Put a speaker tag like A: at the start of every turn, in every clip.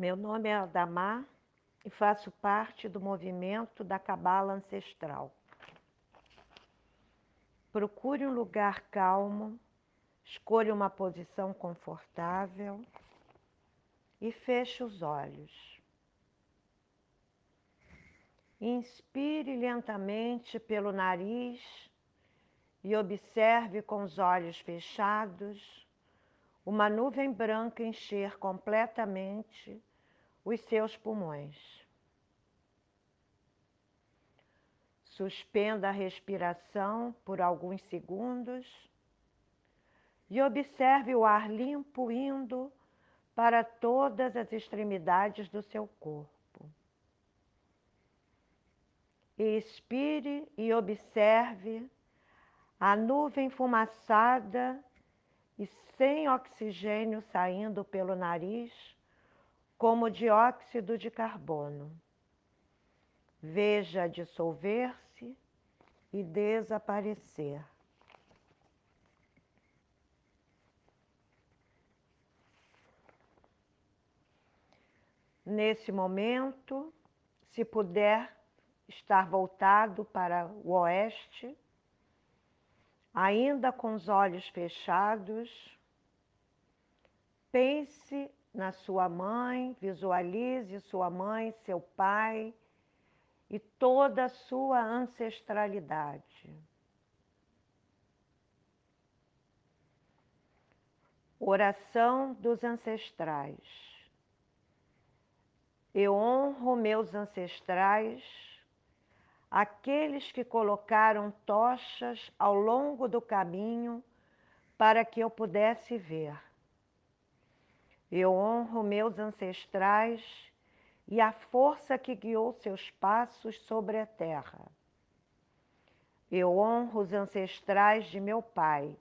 A: Meu nome é Adamar e faço parte do movimento da Cabala Ancestral. Procure um lugar calmo, escolha uma posição confortável e feche os olhos. Inspire lentamente pelo nariz e observe com os olhos fechados uma nuvem branca encher completamente os seus pulmões. Suspenda a respiração por alguns segundos e observe o ar limpo indo para todas as extremidades do seu corpo. Expire e observe a nuvem fumaçada e sem oxigênio saindo pelo nariz, como dióxido de carbono. Veja dissolver-se e desaparecer. Nesse momento, se puder estar voltado para o oeste, ainda com os olhos fechados, pense na sua mãe, visualize sua mãe, seu pai e toda a sua ancestralidade. Oração dos ancestrais. Eu honro meus ancestrais aqueles que colocaram tochas ao longo do caminho para que eu pudesse ver. Eu honro meus ancestrais e a força que guiou seus passos sobre a terra. Eu honro os ancestrais de meu pai.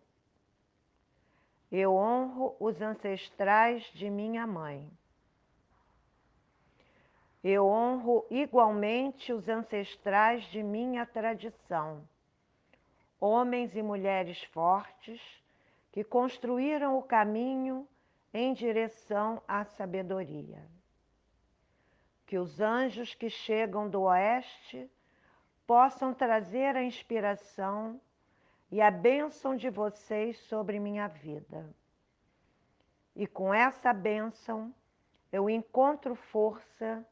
A: Eu honro os ancestrais de minha mãe. Eu honro igualmente os ancestrais de minha tradição, homens e mulheres fortes que construíram o caminho em direção à sabedoria. Que os anjos que chegam do oeste possam trazer a inspiração e a bênção de vocês sobre minha vida. E com essa bênção eu encontro força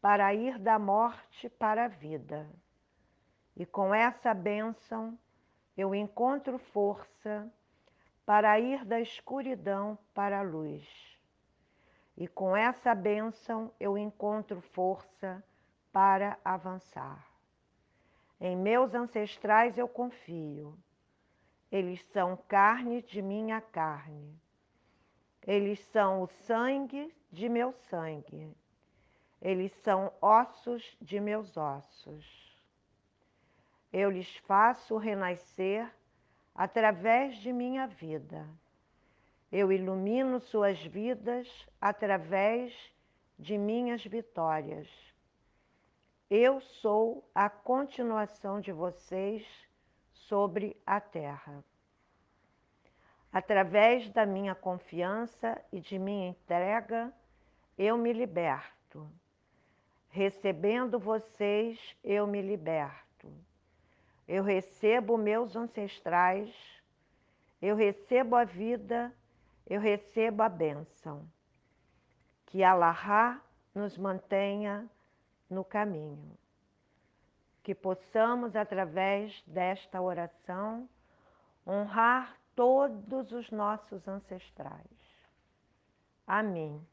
A: para ir da morte para a vida. E com essa bênção eu encontro força para ir da escuridão para a luz. E com essa bênção eu encontro força para avançar. Em meus ancestrais eu confio. Eles são carne de minha carne. Eles são o sangue de meu sangue eles são ossos de meus ossos. Eu lhes faço renascer através de minha vida. Eu ilumino suas vidas através de minhas vitórias. Eu sou a continuação de vocês sobre a terra. Através da minha confiança e de minha entrega, eu me liberto. Recebendo vocês, eu me liberto. Eu recebo meus ancestrais, eu recebo a vida, eu recebo a bênção. Que Allahá nos mantenha no caminho. Que possamos, através desta oração, honrar todos os nossos ancestrais. Amém.